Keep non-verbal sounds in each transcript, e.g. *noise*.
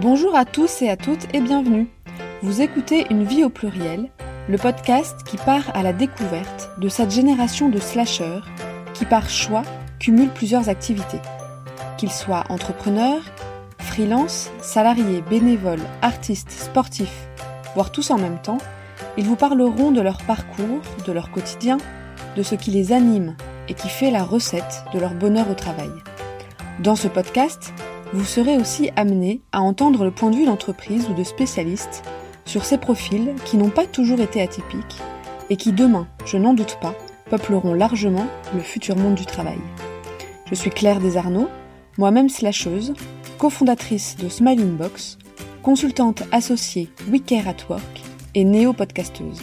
Bonjour à tous et à toutes et bienvenue. Vous écoutez Une vie au pluriel, le podcast qui part à la découverte de cette génération de slasheurs qui par choix cumulent plusieurs activités. Qu'ils soient entrepreneurs, freelance, salariés, bénévoles, artistes, sportifs, voire tous en même temps, ils vous parleront de leur parcours, de leur quotidien, de ce qui les anime et qui fait la recette de leur bonheur au travail. Dans ce podcast, vous serez aussi amené à entendre le point de vue d'entreprise ou de spécialistes sur ces profils qui n'ont pas toujours été atypiques et qui demain, je n'en doute pas, peupleront largement le futur monde du travail. Je suis Claire Desarnaud, moi-même slasheuse, cofondatrice de Smiling Box, consultante associée WeCare at Work et néo-podcasteuse.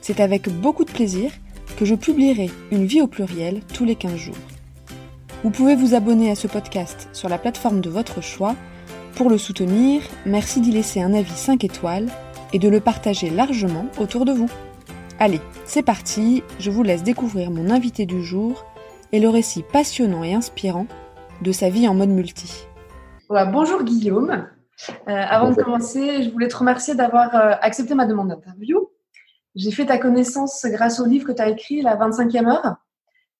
C'est avec beaucoup de plaisir que je publierai une vie au pluriel tous les 15 jours. Vous pouvez vous abonner à ce podcast sur la plateforme de votre choix. Pour le soutenir, merci d'y laisser un avis 5 étoiles et de le partager largement autour de vous. Allez, c'est parti, je vous laisse découvrir mon invité du jour et le récit passionnant et inspirant de sa vie en mode multi. bonjour Guillaume. Euh, avant de commencer, je voulais te remercier d'avoir euh, accepté ma demande d'interview. J'ai fait ta connaissance grâce au livre que tu as écrit, La 25e heure.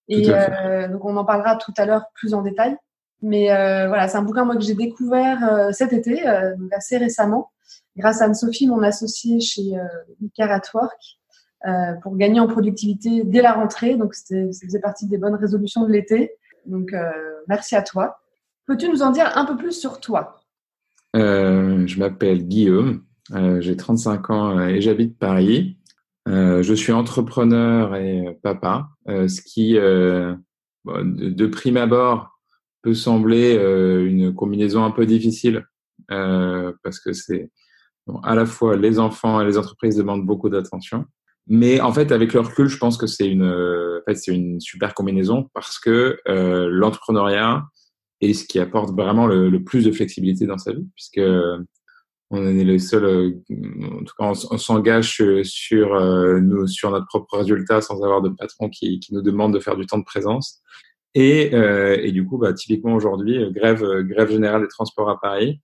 Et euh, donc, on en parlera tout à l'heure plus en détail. Mais euh, voilà, c'est un bouquin moi que j'ai découvert euh, cet été, donc assez récemment, grâce à Anne-Sophie, mon associée chez at Work, pour gagner en productivité dès la rentrée. Donc, ça faisait partie des bonnes résolutions de l'été. Donc, merci à toi. Peux-tu nous en dire un peu plus sur toi? Je m'appelle Guillaume, j'ai 35 ans et j'habite Paris. Euh, je suis entrepreneur et papa, euh, ce qui, euh, de, prime abord, peut sembler une combinaison un peu difficile parce que c'est à la fois les enfants et les entreprises demandent beaucoup d'attention. Mais en fait, avec le recul, je pense que c'est une, en fait, c'est une super combinaison parce que l'entrepreneuriat est ce qui apporte vraiment le, le, plus de flexibilité dans sa vie, puisque on est les seuls, euh, en tout cas, on, s'engage sur, euh, nous, sur notre propre résultat sans avoir de patron qui, qui nous demande de faire du temps de présence. Et, euh, et du coup, bah, typiquement aujourd'hui, grève, grève générale des transports à Paris,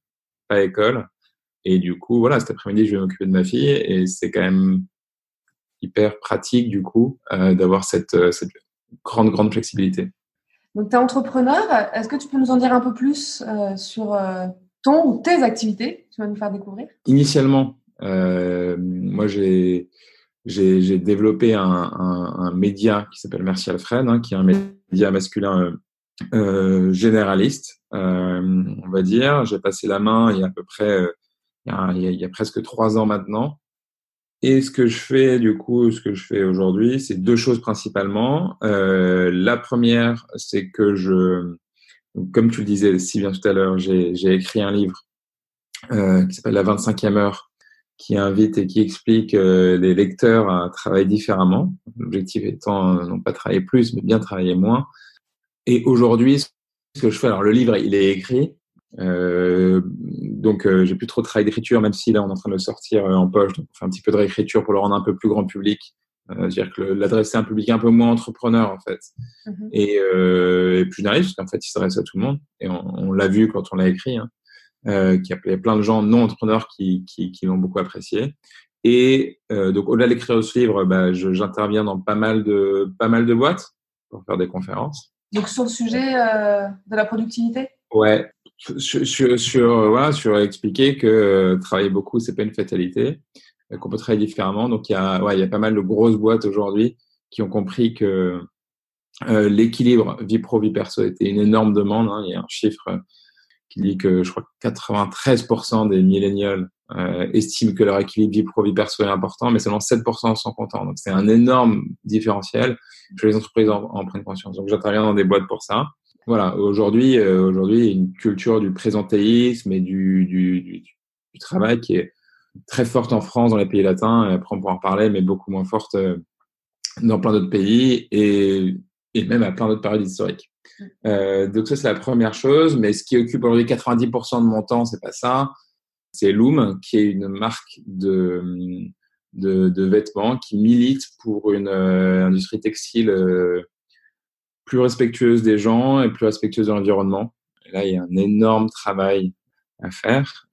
pas école. Et du coup, voilà, cet après-midi, je vais m'occuper de ma fille et c'est quand même hyper pratique, du coup, d'avoir cette, cette grande, grande flexibilité. Donc, tu es entrepreneur. Est-ce que tu peux nous en dire un peu plus sur ton ou tes activités Tu vas nous faire découvrir? Initialement, euh, moi j'ai j'ai développé un, média qui s'appelle Merci Alfred, hein, qui est un média masculin euh, euh généraliste, on va dire. J'ai passé la main il y a à peu près, il y a, presque trois ans maintenant. Et ce que je fais, du coup, ce que je fais aujourd'hui, c'est deux choses principalement. La première, c'est que je comme tu le disais si bien tout à l'heure, j'ai écrit un livre euh, qui s'appelle La 25e heure, qui invite et qui explique euh, les lecteurs à travailler différemment. L'objectif étant euh, non pas travailler plus, mais bien travailler moins. Et aujourd'hui, ce que je fais, alors le livre, il est écrit, euh, donc euh, j'ai plus trop de travail d'écriture, même si là on est en train de le sortir en poche, donc on fait un petit peu de réécriture pour le rendre un peu plus grand public. Euh, dire que l'adresser à un public un peu moins entrepreneur en fait. Mhm. et, euh, et, plus généraliste parce qu'en fait il s'adresse à tout le monde. Et on, on l'a vu quand on l'a écrit hein, euh, qu'il y a plein de gens non entrepreneurs qui, qui, qui l'ont beaucoup apprécié. Et euh, donc au-delà de l'écriture de ce livre bah, j'interviens dans pas mal de pas mal de boîtes pour faire des conférences. Donc sur le sujet de la productivité? Ouais. Sur, sur, sur, expliquer que travailler beaucoup c'est pas une fatalité qu'on peut travailler différemment. Donc il y a, ouais, il y a pas mal de grosses boîtes aujourd'hui qui ont compris que euh, l'équilibre vie pro vie perso était une énorme demande. Hein. Il y a un chiffre qui dit que je crois que 93% des millénials euh, estiment que leur équilibre vie pro vie perso est important, mais seulement 7% sont contents. Donc c'est un énorme différentiel. Que les entreprises en, en prennent conscience. Donc j'interviens dans des boîtes pour ça. Voilà, aujourd'hui, euh, aujourd'hui, il y a une culture du présentéisme et du, du travail qui est très forte en France, dans les pays latins, et après on pourra en parler, mais beaucoup moins forte euh, dans plein d'autres pays et, et même à plein d'autres périodes historiques. Euh, donc ça c'est la première chose, mais ce qui occupe aujourd'hui 90% de mon temps, c'est pas ça. C'est Loom, qui est une marque de, de, de vêtements qui milite pour une euh, industrie textile euh, plus respectueuse des gens et plus respectueuse de l'environnement. Là, il y a un énorme travail à faire.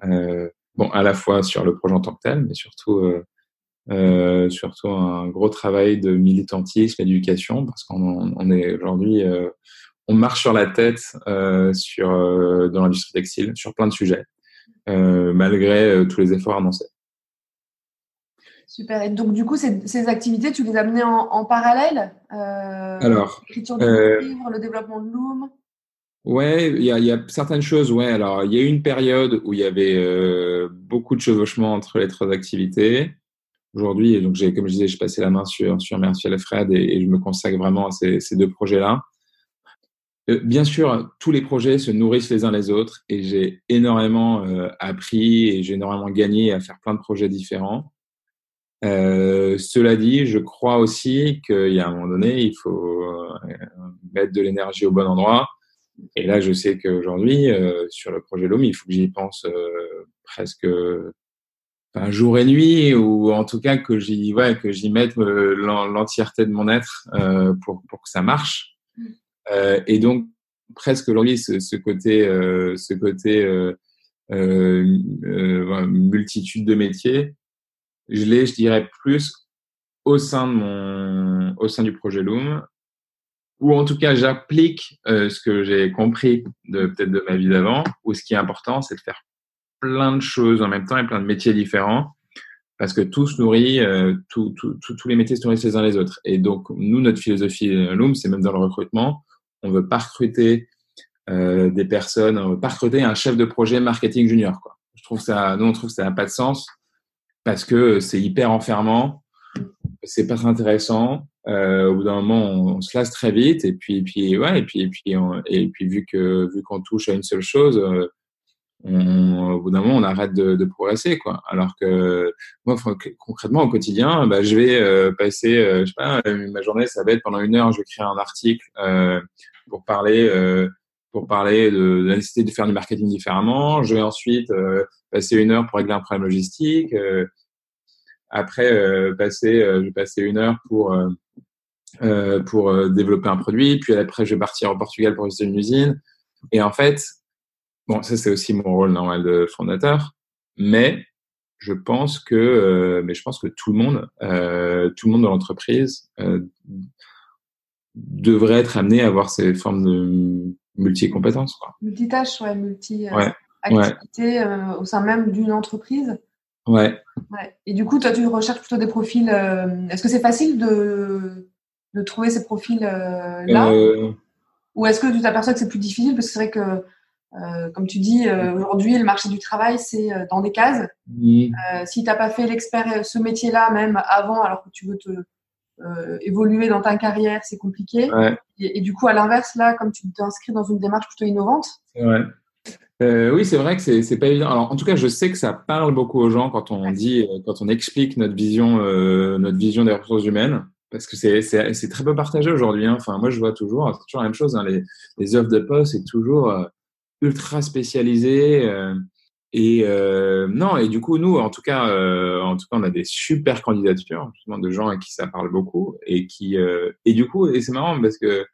Bon, à la fois sur le projet en tant que tel, mais surtout euh, surtout un gros travail de militantisme, d'éducation, parce qu'on on est aujourd'hui, euh, on marche sur la tête euh, sur dans l'industrie textile sur plein de sujets, malgré tous les efforts annoncés. Super. Et donc, du coup, ces, ces activités, tu les as menées en, en parallèle Alors, l'écriture de livres, le développement de Loom? Ouais, il y a, y a, certaines choses. Ouais, alors il y a eu une période où il y avait beaucoup de chevauchements entre les trois activités aujourd'hui. donc, j'ai, comme je disais, je passais la main sur, sur Merci Fred et, et je me consacre vraiment à ces, ces deux projets-là. Euh, bien sûr, tous les projets se nourrissent les uns les autres et j'ai énormément euh, appris et j'ai énormément gagné à faire plein de projets différents. Euh, cela dit, je crois aussi qu'il y a un moment donné, il faut euh, mettre de l'énergie au bon endroit. Et là, je sais qu'aujourd'hui, sur le projet LOM, il faut que j'y pense presque enfin, jour et nuit ou en tout cas que j'y ouais, que j'y mette euh, l'entièreté de mon être euh, pour pour que ça marche mm. euh, et donc presque aujourd'hui ce, ce côté euh, ce côté euh, euh, multitude de métiers je l'ai je dirais plus au sein de mon au sein du projet Loom ou en tout cas j'applique ce que j'ai compris de peut-être de ma vie d'avant ou ce qui est important c'est de faire plein de choses en même temps et plein de métiers différents parce que tout se nourrit, euh, tout, tout, tous les métiers se nourrissent les uns les autres. Et donc, nous, notre philosophie euh, Loom, c'est même dans le recrutement, on veut pas recruter euh, des personnes, on veut pas recruter un chef de projet marketing junior. Quoi. Je trouve ça, nous, on trouve que ça n'a pas de sens parce que c'est hyper enfermant, c'est pas très intéressant. Euh, au bout d'un moment, on, se lasse très vite et puis, et puis ouais, et puis, et puis, et puis vu que vu qu'on touche à une seule chose, euh, on, au bout d'un moment, on arrête de, de, progresser, quoi. Alors que moi, concrètement, au quotidien, bah, je vais euh, passer, euh, je sais pas, euh, ma journée, ça va être pendant une heure, je vais créer un article euh, pour parler, pour parler de, de, la nécessité de faire du marketing différemment. Je vais ensuite passer une heure pour régler un problème logistique. Après, passer, je vais passer une heure pour pour développer un produit. Puis après, je vais partir au Portugal pour visiter une usine. Et en fait, Bon, ça c'est aussi mon rôle normal de fondateur, mais je pense que, euh, mais je pense que tout le monde, euh, tout le monde dans l'entreprise euh, devrait être amené à avoir ces formes de multi-compétences. Multitâches, ouais, multi-activités euh, ouais. au sein même d'une entreprise. Ouais. ouais. Et du coup, toi, tu recherches plutôt des profils. est-ce que c'est facile de, de trouver ces profils-là Ou est-ce que tu t'aperçois que c'est plus difficile Parce que c'est vrai que euh, comme tu dis, euh, aujourd'hui, le marché du travail, c'est euh, dans des cases. si tu n'as pas fait l'expert, ce métier-là, même avant, alors que tu veux te évoluer dans ta carrière, c'est compliqué. Ouais. Et, et, du coup, à l'inverse, là, comme tu t'inscris dans une démarche plutôt innovante. Ouais. Euh, oui, c'est vrai que c'est pas évident. Alors, en tout cas, je sais que ça parle beaucoup aux gens quand on dit, quand on explique notre vision, euh, notre vision des ressources humaines, parce que c'est très peu partagé aujourd'hui. Hein. Enfin, moi, je vois toujours, c'est toujours la même chose. Hein. les, les offres de poste, c'est toujours ultra spécialisé. Euh, et euh, non, et du coup, nous, en tout cas, euh, en tout cas, on a des super candidatures, justement, de gens à qui ça parle beaucoup et qui, et du coup, et c'est marrant parce que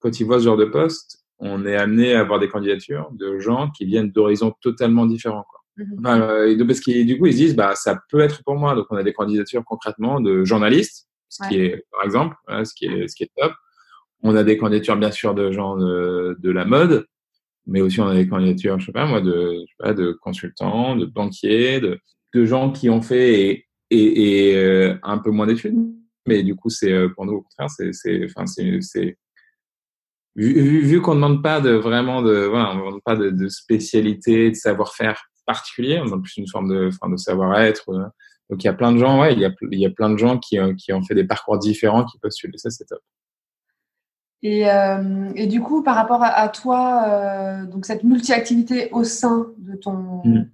quand ils voient ce genre de poste, on est amené à avoir des candidatures de gens qui viennent d'horizons totalement différents, quoi. Mmh enfin, et parce que du coup, ils se disent, bah, ça peut être pour moi. Donc, on a des candidatures concrètement de journalistes, ce qui est, par exemple, ce qui est, ce qui est top. On a des candidatures, bien sûr, de gens de, de la mode mais aussi on a des candidatures, je sais pas moi, de, je sais pas, de consultants, de banquiers, de, de gens qui ont fait et, et, et euh, un peu moins d'études. Mais du coup, c'est euh, pour nous au contraire, c'est, c'est, enfin, c'est, c'est vu, vu, vu qu'on ne demande pas de vraiment de, voilà, on ne demande pas de, de spécialité, de savoir-faire particulier, on demande plus une forme de, enfin, de savoir-être. Euh. Donc il y a plein de gens, ouais, il y a, il y a plein de gens qui, qui ont fait des parcours différents qui postulent. Ça, c'est top. Et, euh, et, du coup, par rapport à, à toi, euh, donc cette multi-activité au sein de ton mm.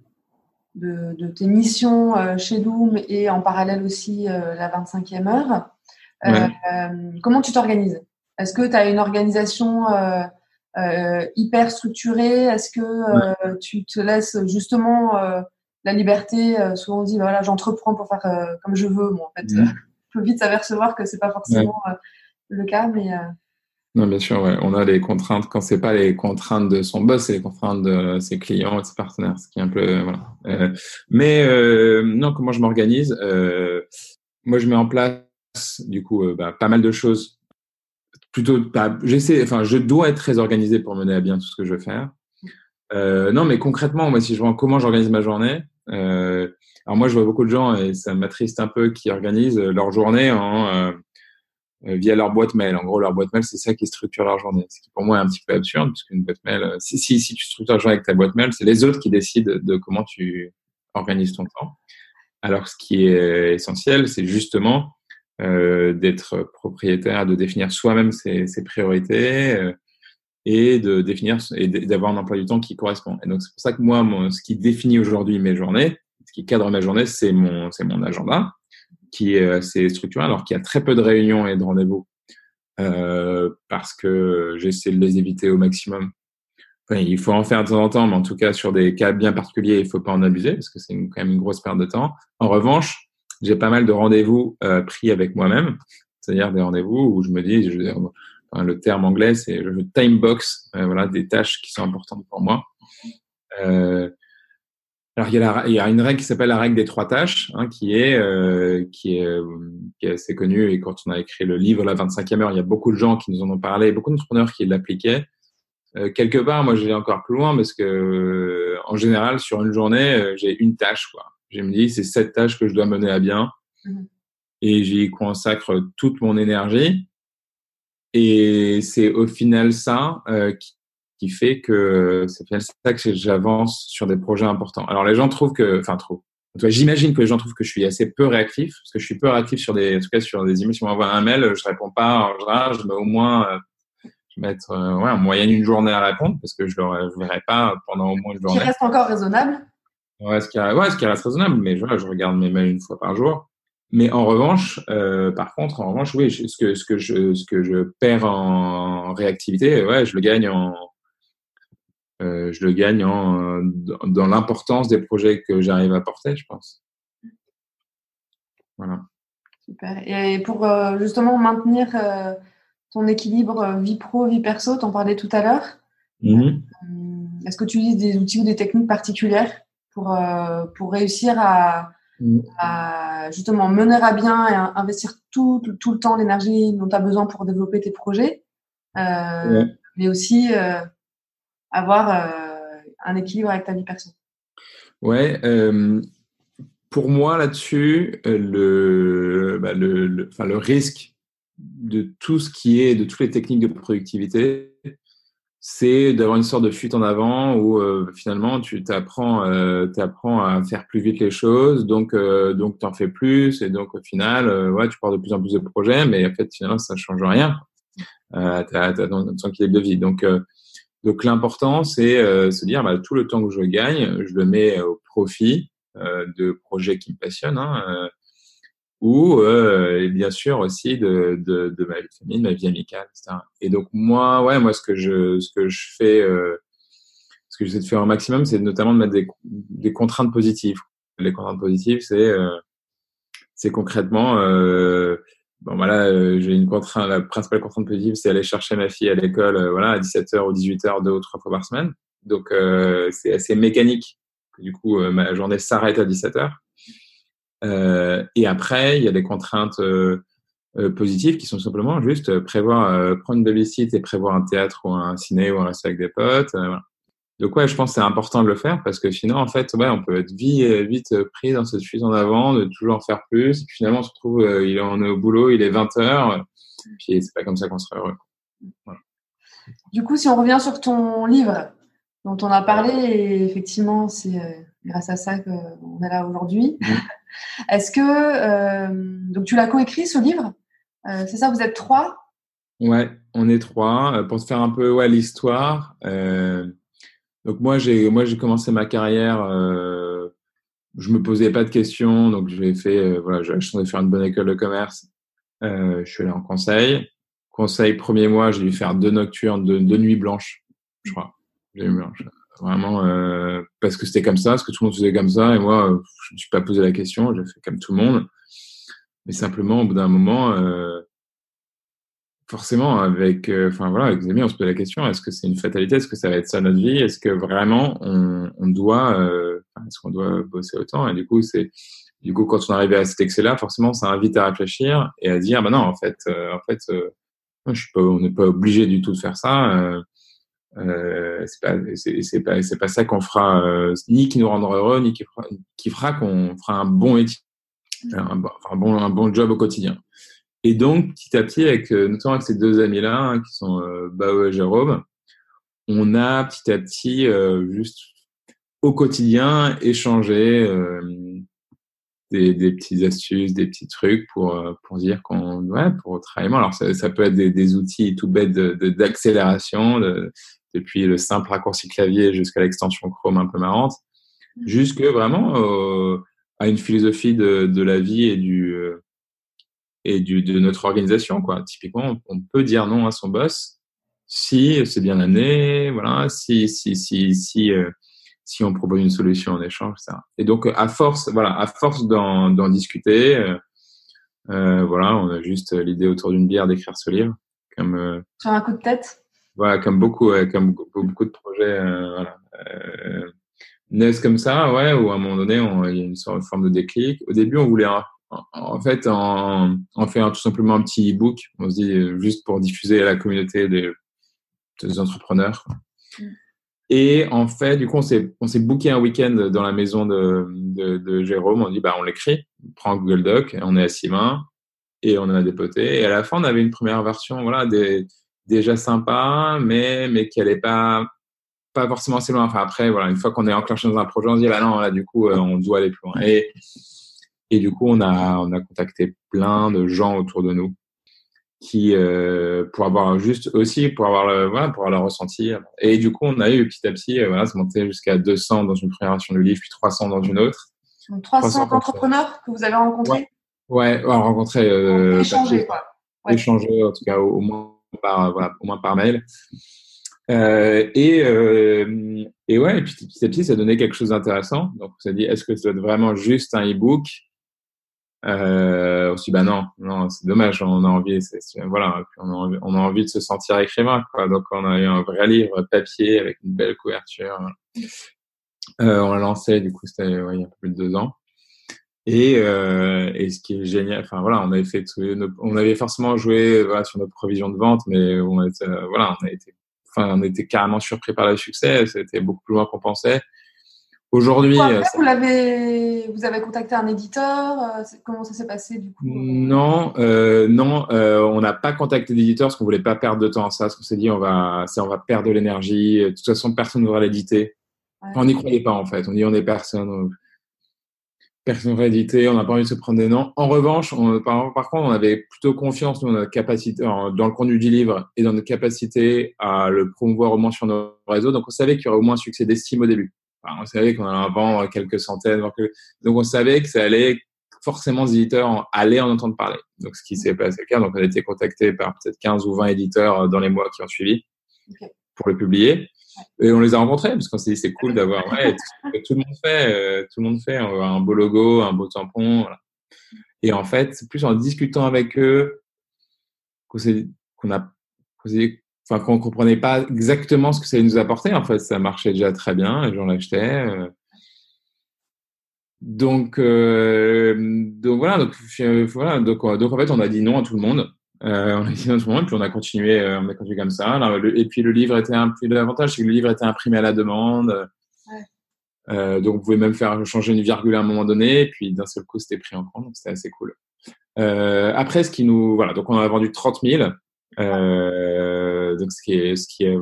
de, de, tes missions euh, chez Doom et en parallèle aussi euh, la 25e heure, euh, ouais. Euh, comment tu t'organises? Est-ce que tu as une organisation hyper structurée? Est-ce que ouais. tu te laisses justement la liberté Souvent on dit voilà, j'entreprends pour faire comme je veux. Moi, en fait, mm. *laughs* peut vite s'apercevoir que c'est pas forcément le cas, mais Non, bien sûr, ouais. on a les contraintes. Quand c'est pas les contraintes de son boss, c'est les contraintes de ses clients et de ses partenaires, ce qui est un peu voilà. Euh, mais euh, non, comment je m'organise euh, Moi, je mets en place du coup bah, pas mal de choses. Plutôt, pas, j'essaie, enfin, je dois être très organisé pour mener à bien tout ce que je veux faire. non, mais concrètement, moi, si je vois comment j'organise ma journée, alors moi, je vois beaucoup de gens et ça m'attriste un peu qui organisent leur journée en euh, via leur boîte mail. En gros, leur boîte mail, c'est ça qui structure leur journée. Ce qui pour moi est un petit peu absurde, puisqu'une boîte mail, euh, si, si, si tu structures la journée avec ta boîte mail, c'est les autres qui décident de comment tu organises ton temps. Alors, ce qui est essentiel, c'est justement euh, d'être propriétaire, de définir soi-même ses, priorités euh, et de définir et d'avoir un emploi du temps qui correspond. Et donc, c'est pour ça que moi, ce qui définit aujourd'hui mes journées, ce qui cadre mes journées, c'est mon, c'est mon agenda qui est assez structuré, alors qu'il y a très peu de réunions et de rendez-vous, euh, parce que j'essaie de les éviter au maximum. Il faut en faire de temps en temps, mais en tout cas, sur des cas bien particuliers, il ne faut pas en abuser, parce que c'est quand même une grosse perte de temps. En revanche, j'ai pas mal de rendez-vous euh, pris avec moi-même, c'est-à-dire des rendez-vous où je me dis, je, le terme anglais, c'est le time box, euh, voilà, des tâches qui sont importantes pour moi. Euh, alors il y, a une règle qui s'appelle la règle des trois tâches, hein, qui, est, qui, est, assez connue. Et quand on a écrit le livre La 25e heure, il y a beaucoup de gens qui nous en ont parlé, beaucoup d'entrepreneurs qui l'appliquaient. Quelque part, moi, j'ai encore plus loin parce que, en général, sur une journée, j'ai une tâche. Quoi. Je me dis, c'est cette tâche que je dois mener à bien. Mmh. Et j'y consacre toute mon énergie. Et c'est au final ça euh, qui, qui fait que c'est ça que j'avance sur des projets importants. Alors les gens trouvent que, enfin trop. J'imagine que les gens trouvent que je suis assez peu réactif, parce que je suis peu réactif sur des, en tout cas sur des emails. Si on m'envoie un mail, je réponds pas en général. Je mets au moins, euh, je vais mettre euh, ouais, en moyenne une journée à répondre, parce que je ne verrai pas pendant au moins une journée. Qui reste encore raisonnable. Ouais, ce qui, ouais, ce qui reste raisonnable, mais je, je regarde mes mails une fois par jour. Mais en revanche, euh, par contre, en revanche, oui, ce que ce que je ce que je perds en réactivité, ouais, je le gagne en euh, je le gagne en, dans l'importance des projets que j'arrive à porter, je pense. Voilà. Super. Et pour euh, justement maintenir ton équilibre vie pro, vie perso, tu en parlais tout à l'heure. Mm-hmm. Est-ce que tu utilises des outils ou des techniques particulières? Pour, pour réussir à, mm. à, justement mener à bien et investir tout, tout le temps l'énergie dont tu as besoin pour développer tes projets, mais aussi avoir euh, un équilibre avec ta vie personnelle. Ouais, euh, pour moi là-dessus, euh, le, bah, le, le, le risque de tout ce qui est, de toutes les techniques de productivité, c'est d'avoir une sorte de fuite en avant où finalement tu t'apprends euh, apprends à faire plus vite les choses, donc euh, donc t'en fais plus et donc au final ouais tu pars de plus en plus de projets, mais en fait finalement ça change rien. Euh, t'as as ton, équilibre de vie. Donc donc l'important, c'est euh, se dire bah, tout le temps que je gagne, je le mets au profit euh, de projets qui me passionnent, hein, euh, ou euh, bien sûr aussi de, de, de, ma vie de famille, de ma vie amicale, etc. Et donc moi, ouais, moi ce que je ce que je fais, euh, ce que j'essaie de faire au maximum, c'est notamment de mettre des, des contraintes positives. Les contraintes positives, c'est c'est concrètement bon voilà, euh, j'ai une contrainte, la principale contrainte positive, c'est aller chercher ma fille à l'école, euh, voilà, à 17h ou 18h deux ou trois fois par semaine. Donc euh, c'est assez mécanique. Du coup, ma journée s'arrête à 17h. Et après, il y a des contraintes positives qui sont simplement juste prévoir, prendre une babysit et prévoir un théâtre ou un ciné ou un resto avec des potes. Voilà. Donc ouais, je pense que c'est important de le faire parce que sinon, en fait, ouais, on peut être vite, vite pris dans cette fuite en avant, de toujours en faire plus. Et puis finalement, on se retrouve, euh, il on est au boulot, il est 20 heures. Puis c'est pas comme ça qu'on sera heureux. Du coup, si on revient sur ton livre dont on a parlé, et effectivement, c'est euh, grâce à ça qu'on est là aujourd'hui. Mmh. Est-ce que euh, tu l'as coécrit ce livre? Euh, C'est ça, vous êtes trois? Ouais, on est trois. Pour se faire un peu ouais, l'histoire. Euh, donc moi j'ai commencé ma carrière, euh, je me posais pas de questions, donc j'ai fait euh, voilà j'ai de faire une bonne école de commerce. Euh, je suis allé en conseil. Conseil premier mois, j'ai dû faire deux nocturnes, deux, deux nuits blanches, je crois. Vraiment euh, parce que c'était comme ça, parce que tout le monde faisait comme ça, et moi je me suis pas posé la question, j'ai fait comme tout le monde. Mais simplement au bout d'un moment, euh, forcément, avec, euh, enfin voilà, avec les amis, on se pose la question est-ce que c'est une fatalité Est-ce que ça va être ça notre vie? Est-ce que vraiment on, on doit, euh, est-ce qu'on doit bosser autant? Et du coup, c'est, du coup, quand on arrive à cet excès-là, forcément, ça invite à réfléchir et à dire, bah non, en fait, euh, en fait, je suis pas, on n'est pas obligé du tout de faire ça. Euh, c'est pas, c'est, pas, pas ça qu'on fera, ni qui nous rendra heureux, ni qui fera, qui fera qu'on fera un bon un, bon, un bon job au quotidien. Et donc, petit à petit, avec, euh, notamment avec ces deux amis-là, hein, qui sont euh, Bao et Jérôme, on a petit à petit, euh, juste au quotidien, échangé euh, des, des petites astuces, des petits trucs pour, euh, pour dire qu'on, ouais, pour travailler. Alors, ça, peut être des, des, outils tout bêtes d'accélération, de, depuis le simple raccourci clavier jusqu'à l'extension Chrome un peu marrante, mmh. jusque vraiment euh, à une philosophie de, de la vie et du et du, de notre organisation. Quoi. Typiquement, on peut dire non à son boss si c'est bien amené, voilà, si si si si euh, si on propose une solution en échange, ça. Et donc à force, voilà, à force d'en discuter, euh, euh, voilà, on a juste l'idée autour d'une bière d'écrire ce livre, comme euh, sur un coup de tête? Voilà, comme beaucoup, comme beaucoup, de projets, euh, voilà, naissent comme ça, ouais, où à un moment donné, on, il y a une sorte de forme de déclic. Au début, on voulait en fait, on, on fait tout simplement un petit e-book, on se dit euh, juste pour diffuser à la communauté des, des entrepreneurs. Mm. Et en fait, du coup, on s'est, on s'est booké un week-end dans la maison de, de, de Jérôme. On dit, bah, on l'écrit, on prend Google Doc, on est à six mains et on en a dépoté. Et à la fin, on avait une première version, voilà, des, déjà sympa, mais, mais qui allait pas, pas forcément assez loin. Enfin, après, voilà, une fois qu'on est enclenché dans un projet, on se dit, bah non, là, du coup, euh, on doit aller plus loin. Et, et du coup, on a, on a contacté plein de gens autour de nous qui, euh, pour avoir juste aussi, pour avoir le, voilà, pour avoir le ressenti. Et du coup, on a eu petit à petit, euh, voilà, ça montait jusqu'à 200 dans une première version du livre, puis 300 dans une autre. Donc 300, entrepreneurs que vous avez rencontrés? Ouais, ouais rencontrés. Euh, échanger, quoi. Ouais. Échanger, en tout cas, au, au moins par, voilà, au moins par mail. Euh, et, euh, et ouais, et puis petit à petit, ça donnait quelque chose d'intéressant. Donc, on s'est dit, est-ce que ça doit être vraiment juste un e-book? Euh, on s'est dit, bah non, non, c'est dommage, on a envie, c'est, voilà, on a, envie, de se sentir écrivain, quoi. Donc, on a eu un vrai livre papier avec une belle couverture. Euh, on l'a lancé, du coup, c'était ouais, il y a plus de deux ans. Et, euh, et ce qui est génial, enfin voilà, on avait fait, nos, on avait forcément joué voilà, sur notre provision de vente, mais on était, voilà, on a été, enfin, on était carrément surpris par le succès. C'était beaucoup plus loin qu'on pensait. Aujourd'hui, euh, vous l'avez, vous avez contacté un éditeur. Euh, comment ça s'est passé du coup Non, euh, non, euh, on n'a pas contacté d'éditeur parce qu'on voulait pas perdre de temps à ça. Parce qu'on s'est dit, on va, on va perdre de l'énergie. De toute façon, personne ne voudra l'éditer. Ouais. on n'y croyait pas en fait. On dit, on est personne. Personne éditer. On n'a pas envie de se prendre des noms. En revanche, on, par, par, contre, on avait plutôt confiance dans notre capacité, dans le contenu du livre et dans notre capacité à le promouvoir au moins sur nos réseaux. Donc, on savait qu'il y aurait au moins un succès d'estime au début. Enfin, on savait qu'on allait en vendre quelques centaines. Donc, on savait que ça allait forcément des éditeurs allaient en entendre parler. Donc, ce qui s'est passé le cas. Donc, on a été contacté par peut-être 15 ou 20 éditeurs dans les mois qui ont suivi okay. pour le publier. Et on les a rencontrés parce qu'on s'est dit c'est cool d'avoir ouais, tout, le monde fait, euh, tout le monde fait un beau logo, un beau tampon. Et en fait, c'est plus en discutant avec eux qu'on qu a qu'on comprenait pas exactement ce que ça allait nous apporter. En fait, ça marchait déjà très bien, les gens l'achetaient. Euh. Donc, euh, donc voilà, donc voilà, donc, donc en fait, on a dit non à tout le monde. Euh, on a tout le monde, puis on a continué, euh, on a continué comme ça. Alors, le, et puis le livre était un, l'avantage, c'est que le livre était imprimé à la demande. Ouais. Euh, donc, vous pouvez même faire changer une virgule à un moment donné, et puis d'un seul coup, c'était pris en compte, donc c'était assez cool. Euh, après, ce qui nous, voilà, donc on a vendu 30 000. Euh, donc ce qui est, ce qui est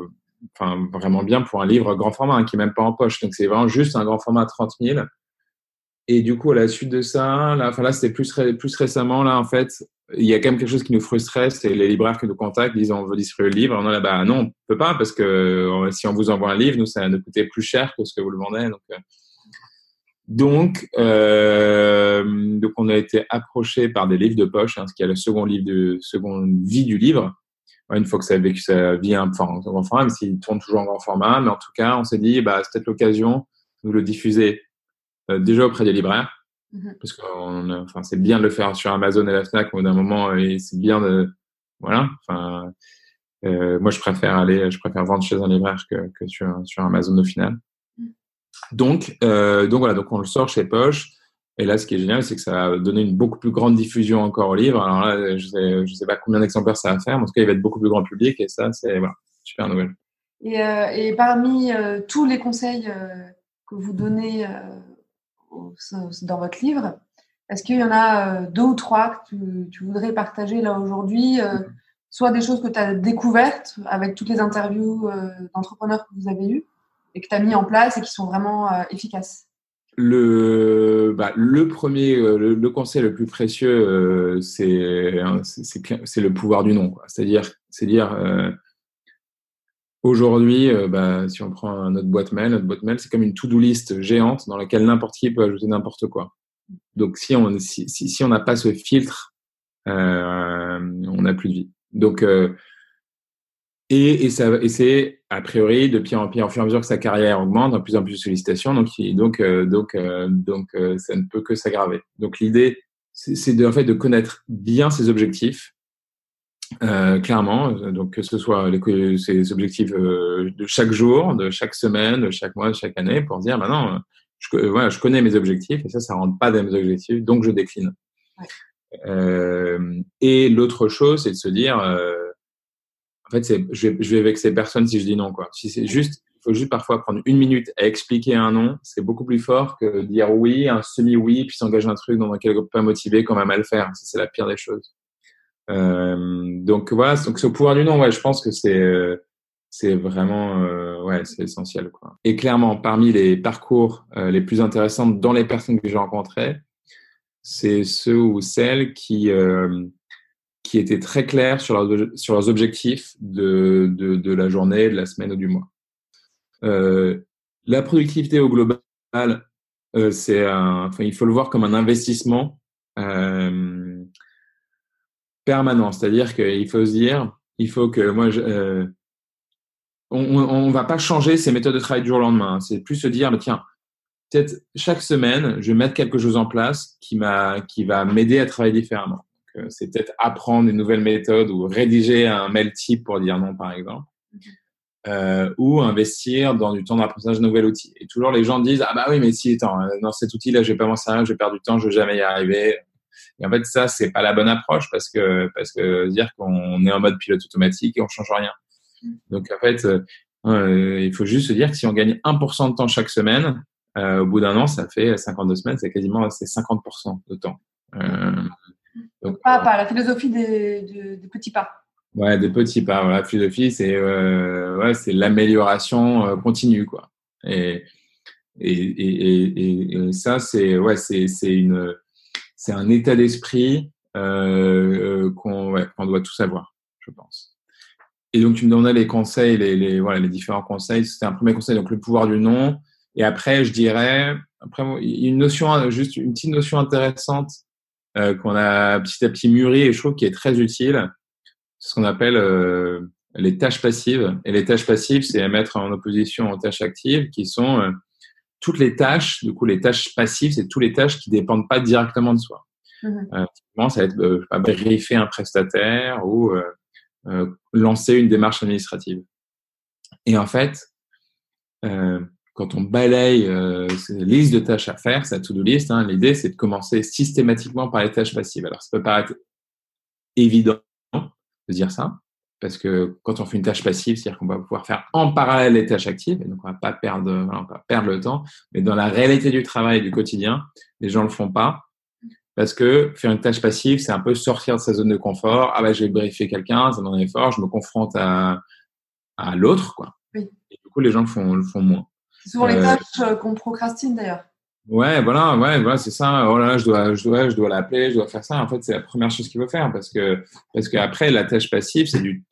enfin, vraiment bien pour un livre grand format, hein, qui est même pas en poche. Donc c'est vraiment juste un grand format 30 000. Et du coup, à la suite de ça, là, enfin là, c'était plus, ré, plus récemment, là, en fait, il y a quand même quelque chose qui nous frustrait, c'est les libraires qui nous contactent, disant on veut distribuer le livre. On là, bah non, on peut pas parce que si on vous envoie un livre, nous, ça nous coûter plus cher que ce que vous le vendez. Donc, euh, euh, donc, on a été approché par des livres de poche, hein, ce qui est le second livre de seconde vie du livre. Une fois que ça a vécu sa vie peu en grand format, même s'il tourne toujours en grand format, mais en tout cas, on s'est dit, bah, c'est peut-être l'occasion de le diffuser euh, déjà auprès des libraires, mm -hmm. parce que enfin, c'est bien de le faire sur Amazon et la Fnac, mais d'un moment, c'est bien de, voilà. Enfin, euh, moi, je préfère aller, je préfère vendre chez un libraire que, que sur, sur Amazon au final. Donc, euh, donc voilà, donc on le sort chez Poche. Et là, ce qui est génial, c'est que ça va donner une beaucoup plus grande diffusion encore au livre. Alors là, je sais, je sais pas combien d'exemplaires ça va faire, mais en tout cas, il va être beaucoup plus grand public. Et ça, c'est voilà, super nouvelle. Et, euh, et parmi euh, tous les conseils euh, que vous donnez dans votre livre, est-ce qu'il y en a deux ou trois que tu, tu voudrais partager là aujourd'hui Soit des choses que tu as découvertes avec toutes les interviews d'entrepreneurs que vous avez eues et que tu as mis en place et qui sont vraiment efficaces? Le, bah, le premier, le, conseil le plus précieux, c'est c'est le pouvoir du nom. C'est-à-dire, c'est dire, Aujourd'hui, euh, bah, si on prend notre boîte mail, notre boîte mail, c'est comme une to-do list géante dans laquelle n'importe qui peut ajouter n'importe quoi. Donc, si on si, si, on n'a pas ce filtre, euh, on n'a plus de vie. Donc, euh, et, et, ça, et c'est a priori de pire en pire, au fur et à mesure que sa carrière augmente, de plus en plus de sollicitations. Donc, donc, euh, donc, euh, donc, ça ne peut que s'aggraver. Donc, l'idée, c'est de, en fait de connaître bien ses objectifs, euh, clairement, euh, donc que ce soit les, ces objectifs euh, de chaque jour, de chaque semaine, de chaque mois, de chaque année, pour dire maintenant, bah je, voilà, je connais mes objectifs et ça, ça rentre pas dans mes objectifs, donc je décline. Ouais. Euh, et l'autre chose, c'est de se dire, en fait, c'est, je, vais, je vais vexer personne si je dis non, quoi. Si c'est juste, il faut juste parfois prendre une minute à expliquer un non, c'est beaucoup plus fort que dire oui, un semi-oui, puis s'engager un truc dans lequel on peut pas motiver, qu'on va mal faire. C'est la pire des choses. Euh, donc voilà, donc ce pouvoir du nom, ouais, je pense que c'est euh, c'est vraiment euh, ouais, c'est essentiel quoi. Et clairement, parmi les parcours les plus intéressants dans les personnes que j'ai rencontrées, c'est ceux ou celles qui qui étaient très clairs sur leurs, sur leurs objectifs de, de, de, la journée, de la semaine ou du mois. Euh, la productivité au global, euh, c'est enfin, il faut le voir comme un investissement. Euh, permanent. C'est-à-dire qu'il faut se dire, il faut que moi, je, euh, on ne va pas changer ses méthodes de travail du jour au lendemain. C'est plus se dire, tiens, peut-être chaque semaine, je vais mettre quelque chose en place qui, m'a, qui va m'aider à travailler différemment. Euh, c'est peut-être apprendre des nouvelles méthodes ou rédiger un mail type pour dire non, par exemple. Euh, ou investir dans du temps d'apprentissage de nouvel outil. Et toujours les gens disent ah bah oui mais si attends dans cet outil là je vais pas m'en servir, je vais perdre du temps, je vais jamais y arriver. Et en fait, ça, c'est pas la bonne approche parce que, parce que dire qu'on est en mode pilote automatique et on change rien. Mm. Donc, en fait, euh, il faut juste se dire que si on gagne 1% de temps chaque semaine, euh, au bout d'un an, ça fait 52 semaines, c'est quasiment c'est 50% de temps. Euh, donc, pas, pas la philosophie des, des, petits pas. Ouais, des petits pas. La philosophie, c'est euh, ouais, c'est l'amélioration euh, continue, quoi. Et et, et, et, et ça, c'est ouais, c'est c'est une c'est un état d'esprit euh, euh qu'on ouais, doit tous avoir, je pense. Et donc, tu me donnais les conseils, les, les, voilà, les différents conseils. C'était un premier conseil, donc le pouvoir du non. Et après, je dirais, après, une notion, juste une petite notion intéressante euh, qu'on a petit à petit mûri et je trouve qui est très utile. C'est ce qu'on appelle euh, les tâches passives. Et les tâches passives, c'est à mettre en opposition aux tâches actives, qui sont euh, toutes les tâches, du coup, les tâches passives, c'est toutes les tâches qui dépendent pas directement de soi. Mmh. Euh, ça va être euh, vérifier un prestataire ou euh, euh, lancer une démarche administrative. Et en fait, euh, quand on balaye euh, ces listes de tâches à faire, cette to-do list, hein, l'idée c'est de commencer systématiquement par les tâches passives. Alors ça peut paraître évident de dire ça, parce que quand on fait une tâche passive, c'est-à-dire qu'on va pouvoir faire en parallèle les tâches actives, et donc on va pas perdre, on va perdre le temps. Mais dans la réalité du travail et du quotidien, les gens le font pas parce que faire une tâche passive, c'est un peu sortir de sa zone de confort. Ah bah je vais briefer quelqu'un, ça un effort, je me confronte à à l'autre quoi. Oui. Et du coup les gens le font le font moins. C'est souvent les euh, tâches euh, qu'on procrastine d'ailleurs. Ouais, voilà, ouais, voilà, c'est ça. Oh je dois, je dois, je dois l'appeler, je dois faire ça. En fait, c'est la première chose qu'il faut faire parce que, parce qu'après, la tâche passive, c'est du,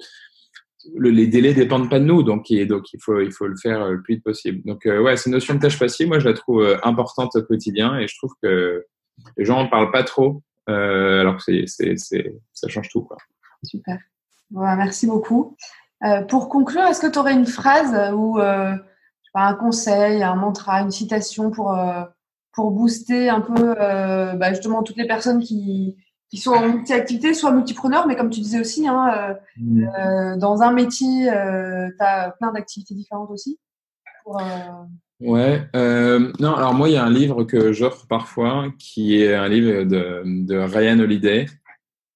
le, les délais dépendent pas de nous, donc, donc il faut, il faut le faire le plus vite possible. Donc, euh, ouais, cette notion de tâche passive, moi, je la trouve euh, importante au quotidien et je trouve que les gens en parlent pas trop, euh, alors que c'est, c'est, c'est, ça change tout, quoi. Super. Bon, merci beaucoup. Euh, pour conclure, est-ce que tu aurais une phrase ou euh, un conseil, un mantra, une citation pour pour booster un peu euh, bah, justement toutes les personnes qui, qui sont en multi-activité, soit multipreneurs, mais comme tu disais aussi, hein, mmh. dans un métier, tu as plein d'activités différentes aussi. Pour, Ouais. Euh, non, alors moi, il y a un livre que j'offre parfois qui est un livre de, de Ryan Holiday.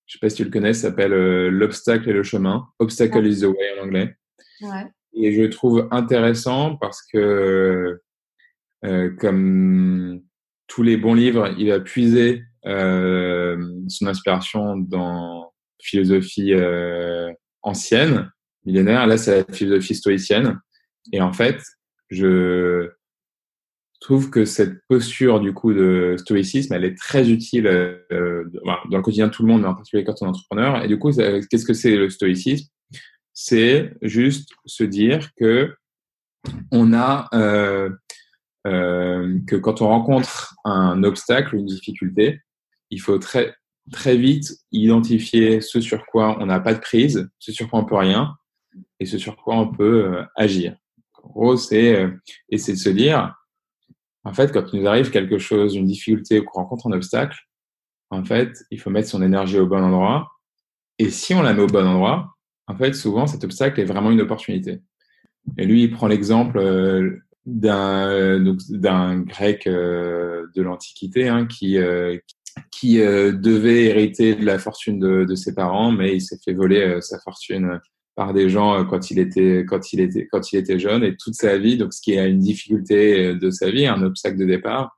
Je sais pas si tu le connais, ça s'appelle euh, L'obstacle et le chemin. Obstacle is the way en anglais. Ouais. Et je le trouve intéressant parce que, euh, comme tous les bons livres, il va puiser euh, son inspiration dans philosophie euh, ancienne, millénaire. Là, c'est la philosophie stoïcienne. Et en fait, je trouve que cette posture du coup de stoïcisme, elle est très utile euh, dans le quotidien de tout le monde, mais en particulier quand on est entrepreneur. Et du coup, qu'est-ce que c'est le stoïcisme? C'est juste se dire que on a euh, euh, que quand on rencontre un obstacle, une difficulté, il faut très très vite identifier ce sur quoi on n'a pas de prise, ce sur quoi on peut rien, et ce sur quoi on peut euh, agir. En gros, c'est euh, essayer de se dire, en fait, quand il nous arrive quelque chose, une difficulté ou qu'on rencontre un obstacle, en fait, il faut mettre son énergie au bon endroit. Et si on la met au bon endroit, en fait, souvent, cet obstacle est vraiment une opportunité. Et lui, il prend l'exemple euh, d'un d'un grec euh, de l'Antiquité hein, qui qui devait hériter de la fortune de, de ses parents, mais il s'est fait voler sa fortune par des gens euh, quand il était quand il était quand il était jeune. Et toute sa vie donc ce qui est une difficulté euh, de sa vie un obstacle de départ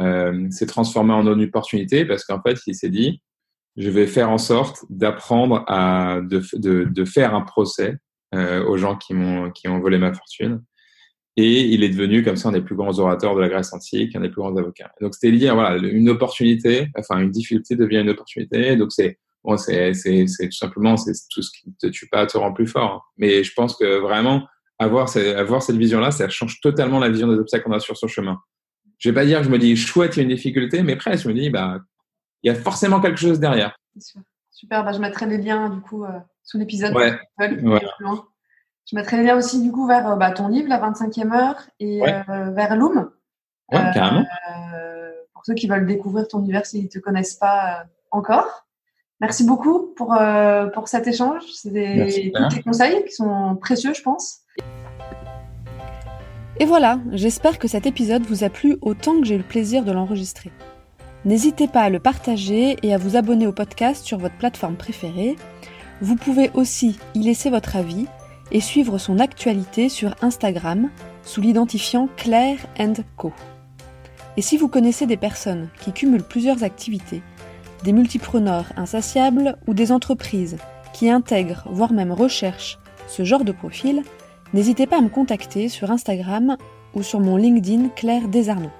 euh, s'est transformé en une opportunité parce qu'en fait il s'est dit je vais faire en sorte d'apprendre à de, de, de, faire un procès euh, aux gens qui m'ont qui ont volé ma fortune et il est devenu comme ça un des plus grands orateurs de la Grèce antique un des plus grands avocats donc c'était dire voilà une opportunité enfin une difficulté devient une opportunité donc c'est bon, c'est, tout simplement, c'est tout ce qui te tue pas te rend plus fort. Hein. Mais je pense que vraiment, avoir, avoir cette vision-là, ça change totalement la vision des obstacles qu'on a sur son chemin. Je vais pas dire que je me dis, chouette, il y a une difficulté, mais presque, je me dis, bah, il y a forcément quelque chose derrière. Super, bah, je mettrai les liens, du coup, euh, sous l'épisode. Ouais. Je mettrai les liens aussi, du coup, vers euh, bah, ton livre, La 25e heure, et euh, vers Loom. Ouais, carrément. pour ceux qui veulent découvrir ton univers s'ils ne te connaissent pas encore. Merci beaucoup pour, euh, pour cet échange. C'est des, des conseils qui sont précieux, je pense. Et voilà, j'espère que cet épisode vous a plu autant que j'ai eu le plaisir de l'enregistrer. N'hésitez pas à le partager et à vous abonner au podcast sur votre plateforme préférée. Vous pouvez aussi y laisser votre avis et suivre son actualité sur Instagram sous l'identifiant Claire Co. Et si vous connaissez des personnes qui cumulent plusieurs activités des multipreneurs insatiables ou des entreprises qui intègrent, voire même recherchent ce genre de profil, n'hésitez pas à me contacter sur Instagram ou sur mon LinkedIn Claire Desarnaud.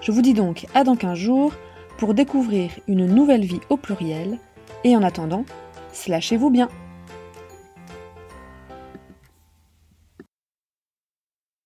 Je vous dis donc à dans 15 jours pour découvrir une nouvelle vie au pluriel et en attendant, slashez-vous bien.